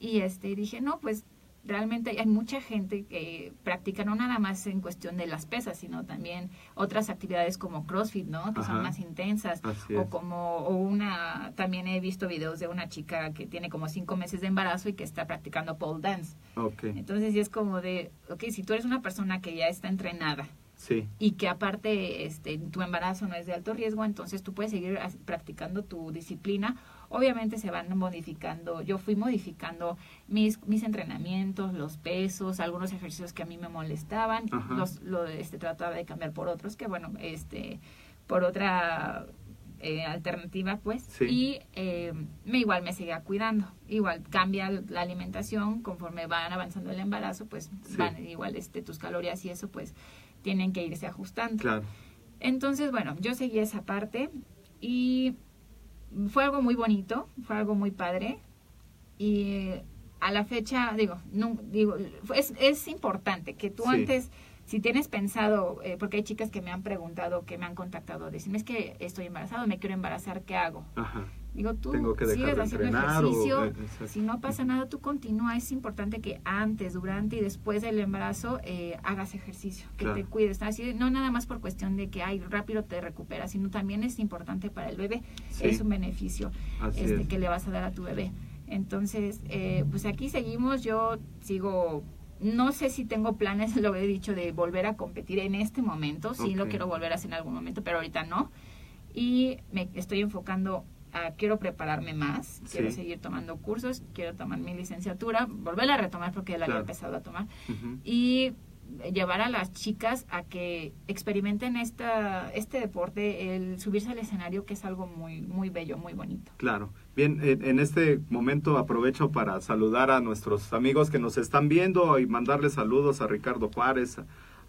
y este dije, no, pues realmente hay mucha gente que practica no nada más en cuestión de las pesas, sino también otras actividades como CrossFit, ¿no? Que Ajá. son más intensas. O como o una, también he visto videos de una chica que tiene como cinco meses de embarazo y que está practicando pole dance. Ok, Entonces es como de, ok, si tú eres una persona que ya está entrenada sí, y que aparte este tu embarazo no es de alto riesgo, entonces tú puedes seguir practicando tu disciplina. Obviamente se van modificando, yo fui modificando mis, mis entrenamientos, los pesos, algunos ejercicios que a mí me molestaban, Ajá. los lo este trataba de cambiar por otros que bueno, este por otra eh, alternativa pues Sí. y eh, me igual me seguía cuidando igual cambia la alimentación conforme van avanzando el embarazo pues Sí. van igual este tus calorías y eso pues tienen que irse ajustando claro, entonces bueno yo seguí esa parte y fue algo muy bonito fue algo muy padre y a la fecha digo no digo es, es importante que tú Sí. antes si tienes pensado, eh, porque hay chicas que me han preguntado, que me han contactado, decirme es que estoy embarazado, me quiero embarazar, ¿qué hago? ajá, Digo, tú Tengo que dejar sigues de haciendo o- ejercicio, si no pasa nada, tú continúa. Es importante que antes, durante y después del embarazo eh, hagas ejercicio, que Claro. te cuides. Así, no nada más por cuestión de que ay, rápido te recuperas, sino también es importante para el bebé. Sí. Es un beneficio este, es. que le vas a dar a tu bebé. Entonces, eh, pues aquí seguimos. Yo sigo, no sé si tengo planes, lo he dicho, de volver a competir en este momento. Sí lo quiero volver a hacer en algún momento, pero ahorita no. y me estoy enfocando a quiero prepararme más, quiero Sí. seguir tomando cursos, quiero tomar mi licenciatura, volverla a retomar porque ya la Claro. había empezado a tomar y llevar a las chicas a que experimenten esta, este deporte, el subirse al escenario, que es algo muy, muy bello, muy bonito. Claro. Bien, en, en este momento aprovecho para saludar a nuestros amigos que nos están viendo y mandarles saludos a Ricardo Juárez,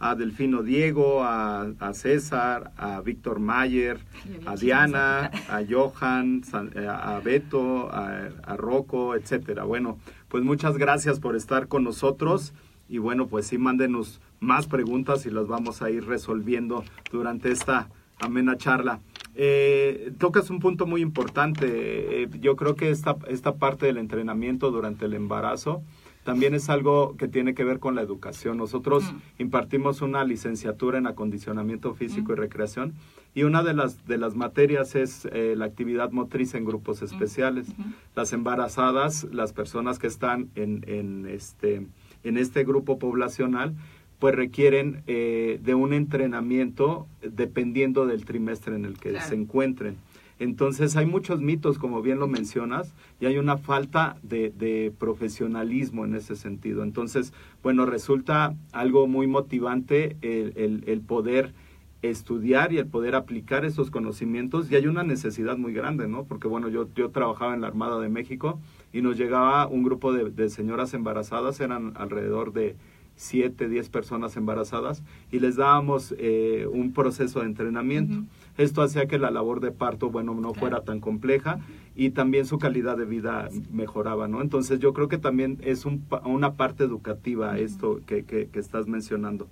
a Delfino Diego, a, a César, a Víctor Mayer, a Diana, a Johan, eh, a Beto, a, a Rocco, etcétera. Bueno, pues muchas gracias por estar con nosotros y bueno, pues sí, mándenos más preguntas y las vamos a ir resolviendo durante esta amena charla. Eh, tocas un punto muy importante. Eh, yo creo que esta, esta parte del entrenamiento durante el embarazo también es algo que tiene que ver con la educación. Nosotros Mm. impartimos una licenciatura en acondicionamiento físico y Mm. recreación y una de las, de las materias es eh, la actividad motriz en grupos especiales. Ujú. Las embarazadas, las personas que están en, en este, en este grupo poblacional, pues requieren eh, de un entrenamiento dependiendo del trimestre en el que Claro. se encuentren. Entonces hay muchos mitos, como bien lo mencionas, y hay una falta de, profesionalismo en ese sentido. Entonces, bueno, resulta algo muy motivante el, poder estudiar y el poder aplicar esos conocimientos y hay una necesidad muy grande, ¿no? Porque bueno, yo, trabajaba en la Armada de México y nos llegaba un grupo de, señoras embarazadas, eran alrededor de 7, 10 personas embarazadas y les dábamos eh, un proceso de entrenamiento. Esto hacía que la labor de parto, bueno, no fuera tan compleja y también su calidad de vida mejoraba, ¿no? Entonces yo creo que también es un una parte educativa esto que, que- que estás mencionando.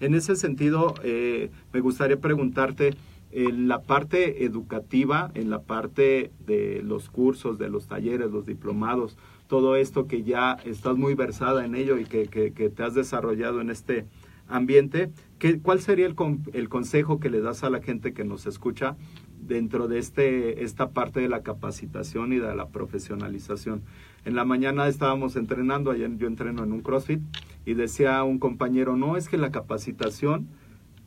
En ese sentido, eh, me gustaría preguntarte, en la parte educativa, en la parte de los cursos, de los talleres, los diplomados, todo esto que ya estás muy versada en ello y que, que- que te has desarrollado en este ambiente, ¿qué, ¿cuál sería el, con- el consejo que le das a la gente que nos escucha dentro de este, esta parte de la capacitación y de la profesionalización? En la mañana estábamos entrenando, ayer yo entreno en un CrossFit, y decía un compañero, no, es que la capacitación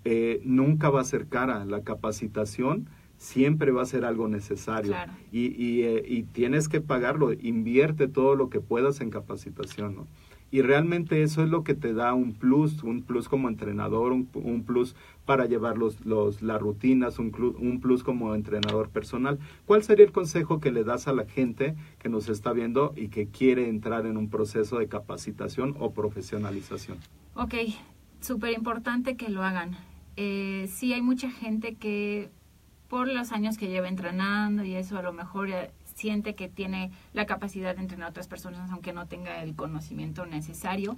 eh, nunca va a ser cara, la capacitación siempre va a ser algo necesario Claro. y, y, eh, y tienes que pagarlo, invierte todo lo que puedas en capacitación, ¿no? Y realmente eso es lo que te da un plus, un plus como entrenador, un, un plus para llevar los, los, las rutinas, un, clu- un plus como entrenador personal. ¿Cuál sería el consejo que le das a la gente que nos está viendo y que quiere entrar en un proceso de capacitación o profesionalización? Ok, súper importante que lo hagan. Eh, sí hay mucha gente que por los años que lleva entrenando y eso a lo mejor siente que tiene la capacidad de entrenar a otras personas aunque no tenga el conocimiento necesario.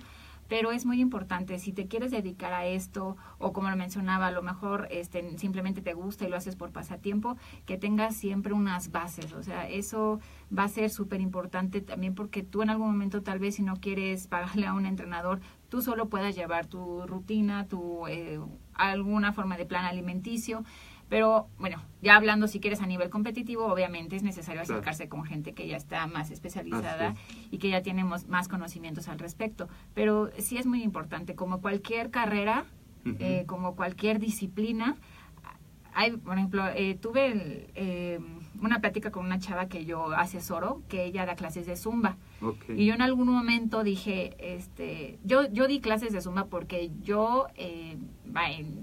Pero es muy importante, si te quieres dedicar a esto, o como lo mencionaba, a lo mejor este, simplemente te gusta y lo haces por pasatiempo, que tengas siempre unas bases. O sea, eso va a ser súper importante también porque tú en algún momento tal vez si no quieres pagarle a un entrenador, tú solo puedas llevar tu rutina, tu eh, alguna forma de plan alimenticio. Pero bueno, ya hablando si quieres a nivel competitivo, obviamente es necesario Claro. acercarse con gente que ya está más especializada y que ya tenemos más conocimientos al respecto. Pero sí es muy importante, como cualquier carrera, eh, como cualquier disciplina, hay, por ejemplo, eh, tuve el, eh, una plática con una chava que yo asesoro, que ella da clases de zumba. Y yo en algún momento dije, este, yo, yo di clases de zumba porque yo eh,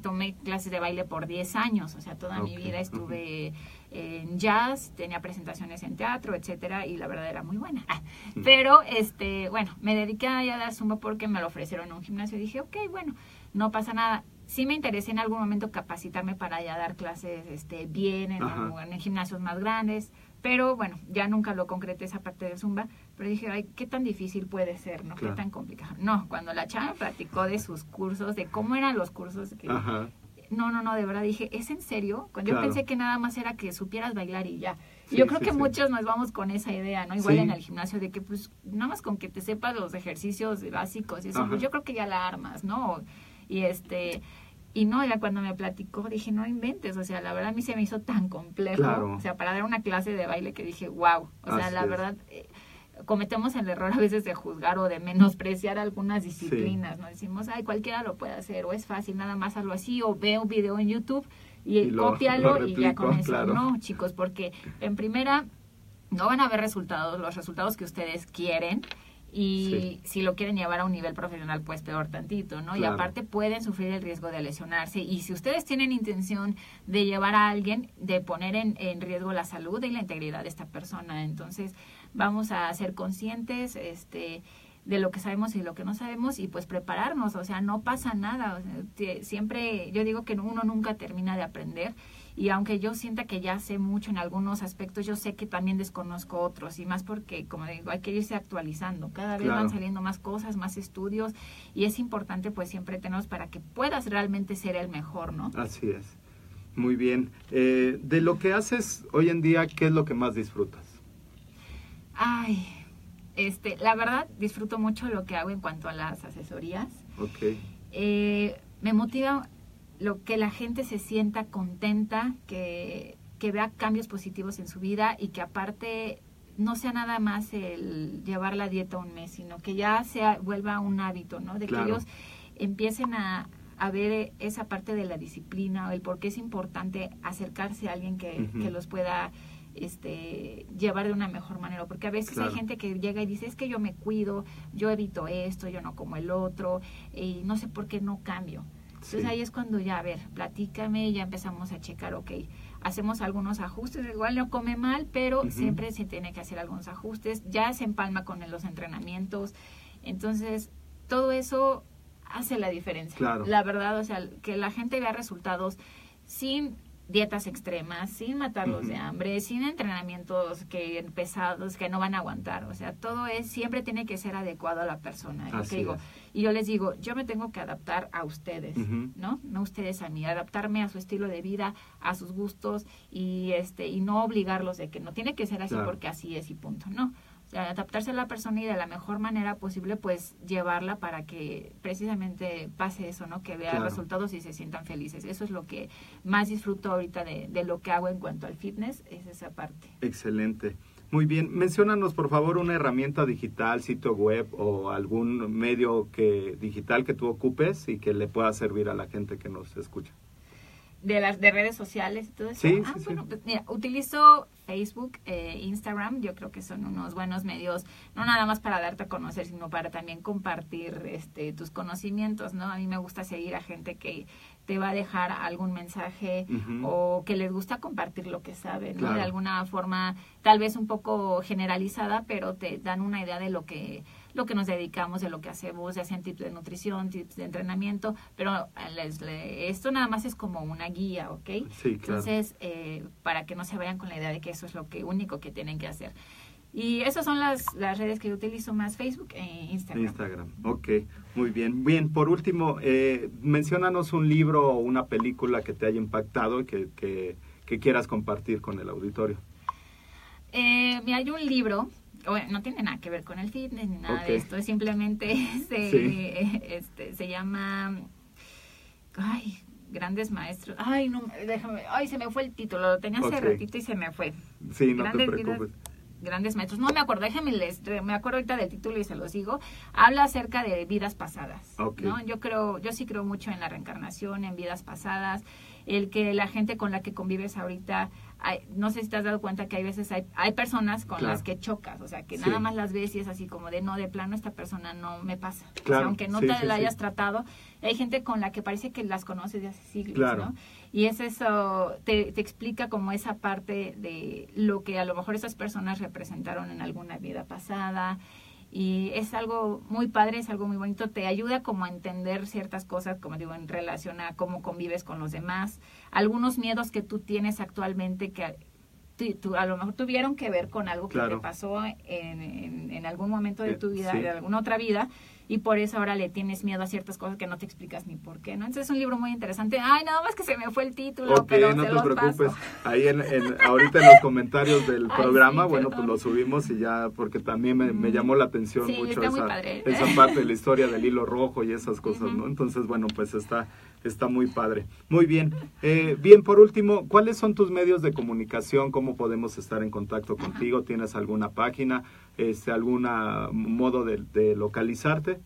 tomé clases de baile por 10 años, o sea, toda mi vida estuve en jazz, tenía presentaciones en teatro, etcétera, y la verdad era muy buena. Ah, Mm. Pero, este, bueno, me dediqué a dar zumba porque me lo ofrecieron en un gimnasio y dije, ok, bueno, no pasa nada. Sí me interesé en algún momento capacitarme para ya dar clases este, bien en, en gimnasios más grandes, pero bueno, ya nunca lo concreté esa parte del zumba, pero dije, ay, qué tan difícil puede ser, ¿no? Claro. Qué tan complicado. No, cuando la chava platicó de sus cursos, de cómo eran los cursos, que, Ajá. no, no, no, de verdad dije, ¿es en serio? Cuando yo Claro. pensé que nada más era que supieras bailar y ya. Sí, yo creo sí, que sí. muchos nos vamos con esa idea, ¿no? Igual en el gimnasio de que pues nada más con que te sepas los ejercicios básicos y eso, Ajá. pues yo creo que ya la armas, ¿no? Y este y no, ya cuando me platicó dije, no inventes, o sea, la verdad a mí se me hizo tan complejo, Claro. o sea, para dar una clase de baile que dije, wow, o sea, Así la es. verdad eh, cometemos el error a veces de juzgar o de menospreciar algunas disciplinas, ¿no? Decimos, ay, cualquiera lo puede hacer, o es fácil, nada más hazlo así, o veo un video en YouTube y, Y lo- cópialo lo y ya con replico, eso. claro. No, chicos, porque en primera no van a haber resultados, los resultados que ustedes quieren. Y Sí. si lo quieren llevar a un nivel profesional, pues peor tantito, ¿no? Y aparte pueden sufrir el riesgo de lesionarse. Y si ustedes tienen intención de llevar a alguien, de poner en, en riesgo la salud y la integridad de esta persona, entonces vamos a ser conscientes, este de lo que sabemos y lo que no sabemos y pues prepararnos, o sea, no pasa nada, o sea, te- siempre yo digo que uno nunca termina de aprender y aunque yo sienta que ya sé mucho en algunos aspectos, yo sé que también desconozco otros y más porque, como digo, hay que irse actualizando, cada vez Claro. van saliendo más cosas, más estudios y es importante pues siempre tenerlos para que puedas realmente ser el mejor, ¿no? Así es. Muy bien. Eh, de lo que haces hoy en día, ¿qué es lo que más disfrutas? Ay, este, la verdad disfruto mucho lo que hago en cuanto a las asesorías. Ok. Eh, me motiva lo que la gente se sienta contenta, que, que vea cambios positivos en su vida y que aparte no sea nada más el llevar la dieta un mes, sino que ya sea vuelva un hábito, ¿no? De Claro. que ellos empiecen a, a ver esa parte de la disciplina, el por qué es importante acercarse a alguien que, que los pueda este llevar de una mejor manera porque a veces Claro. hay gente que llega y dice es que yo me cuido yo evito esto yo no como el otro y no sé por qué no cambio entonces Sí. ahí es cuando ya, a ver, platícame, ya empezamos a checar, ok, hacemos algunos ajustes, igual no come mal, pero siempre se tiene que hacer algunos ajustes, ya se empalma con los entrenamientos, entonces todo eso hace la diferencia. Claro. La verdad, o sea, que la gente vea resultados sin dietas extremas, sin matarlos de hambre, sin entrenamientos que pesados que no van a aguantar, o sea, todo es siempre tiene que ser adecuado a la persona. Lo que Así digo, es. y yo les digo, yo me tengo que adaptar a ustedes, Ujú. ¿no? No ustedes a mí, adaptarme a su estilo de vida, a sus gustos y este y no obligarlos de que no tiene que ser así Claro. porque así es y punto, no. Adaptarse a la persona y de la mejor manera posible, pues llevarla para que precisamente pase eso, ¿no? Que vea Claro. resultados y se sientan felices. Eso es lo que más disfruto ahorita de, de lo que hago en cuanto al fitness, es esa parte. Excelente. Muy bien. Menciónanos, por favor, una herramienta digital, sitio web o algún medio que digital que tú ocupes y que le pueda servir a la gente que nos escucha. De las de redes sociales y todo eso. Sí, ah, sí, sí. bueno, pues mira, utilizo Facebook, eh, Instagram, yo creo que son unos buenos medios, no nada más para darte a conocer, sino para también compartir este tus conocimientos, ¿no? A mí me gusta seguir a gente que te va a dejar algún mensaje o que les gusta compartir lo que saben, ¿no? Claro. De alguna forma, tal vez un poco generalizada, pero te dan una idea de lo que lo que nos dedicamos, de lo que hacemos, ya sean tips de nutrición, tips de entrenamiento, pero les- le- esto nada más es como una guía, ¿ok? Sí, claro. Entonces, eh, para que no se vayan con la idea de que eso es lo que único que tienen que hacer. Y esas son las, las redes que yo utilizo más, Facebook e Instagram. Instagram. Ok, muy bien. Bien, por último, eh, menciónanos un libro o una película que te haya impactado y que, que, que quieras compartir con el auditorio. Eh, mira, hay un libro, bueno, no tiene nada que ver con el fitness ni nada de esto, simplemente se, Sí. este, se llama, ay, grandes maestros, ay, no, déjame, ay, se me fue el título, lo tenía hace ratito y se me fue. Sí, no Grandes te vidas- preocupes. grandes maestros. No me acuerdo, déjenme les, me acuerdo ahorita del título y se los digo. Habla acerca de vidas pasadas. ¿no? Yo creo, yo sí creo mucho en la reencarnación, en vidas pasadas, el que la gente con la que convives ahorita, hay- no sé si te has dado cuenta que hay veces hay, hay personas con Claro. las que chocas, o sea, que Sí. nada más las ves y es así como de no, de plano esta persona no me pasa. O sea, Claro, aunque no sí, te sí, la hayas tratado, hay gente con la que parece que las conoces de hace siglos, Claro. ¿no? Y es eso, te, te explica como esa parte de lo que a lo mejor esas personas representaron en alguna vida pasada. Y es algo muy padre, es algo muy bonito, te ayuda como a entender ciertas cosas, como digo, en relación a cómo convives con los demás, algunos miedos que tú tienes actualmente que tú- tú- a lo mejor tuvieron que ver con algo que Claro. te pasó en, en- en algún momento de Eh, tu vida, sí. de alguna otra vida, y por eso ahora le tienes miedo a ciertas cosas que no te explicas ni por qué, ¿no? Entonces es un libro muy interesante. Ay, nada más que se me fue el título, Ok, pero no te los preocupes. paso. Ahí en, en- ahorita en los comentarios del Ay, programa, sí, bueno, pues lo subimos y ya, porque también me, me llamó la atención Sí, mucho esa, esa parte de la historia del hilo rojo y esas cosas. ¿no? Entonces, bueno, pues está, está muy padre. Muy bien. Eh, bien, por último, ¿cuáles son tus medios de comunicación? ¿Cómo podemos estar en contacto contigo? ¿Tienes alguna página? Este, ¿Algún modo de, de localizarte?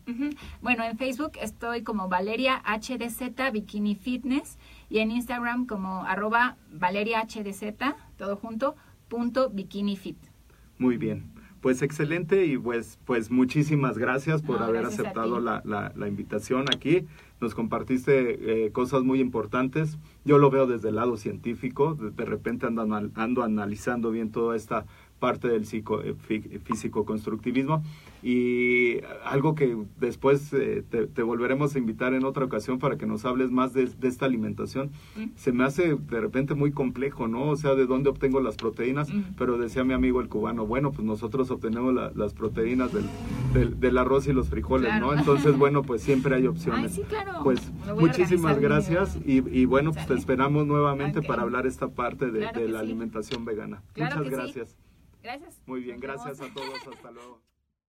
Bueno, en Facebook estoy como Valeria HDZ Bikini Fitness y en Instagram como arroba valeriahdz, todo junto, punto bikinifit. Muy bien. Pues excelente y pues, pues muchísimas gracias por No, haber gracias aceptado la, la, la invitación aquí. Nos compartiste eh, cosas muy importantes. Yo lo veo desde el lado científico. De, repente ando, ando analizando bien toda esta parte del psico, eh, fí- físico-constructivismo y algo que después eh, te, te volveremos a invitar en otra ocasión para que nos hables más de, de esta alimentación. Mm. Se me hace de repente muy complejo, ¿no? O sea, de dónde obtengo las proteínas, Mm. pero decía mi amigo el cubano, bueno, pues nosotros obtenemos la- las proteínas del, del, del arroz y los frijoles, Claro. ¿no? Entonces, bueno, pues siempre hay opciones. Ay, sí, claro. Pues muchísimas gracias y, y bueno, pues te esperamos nuevamente para hablar esta parte de, Claro de que la sí. alimentación vegana. Muchas sí. Gracias. Muy bien, gracias a todos. Hasta luego.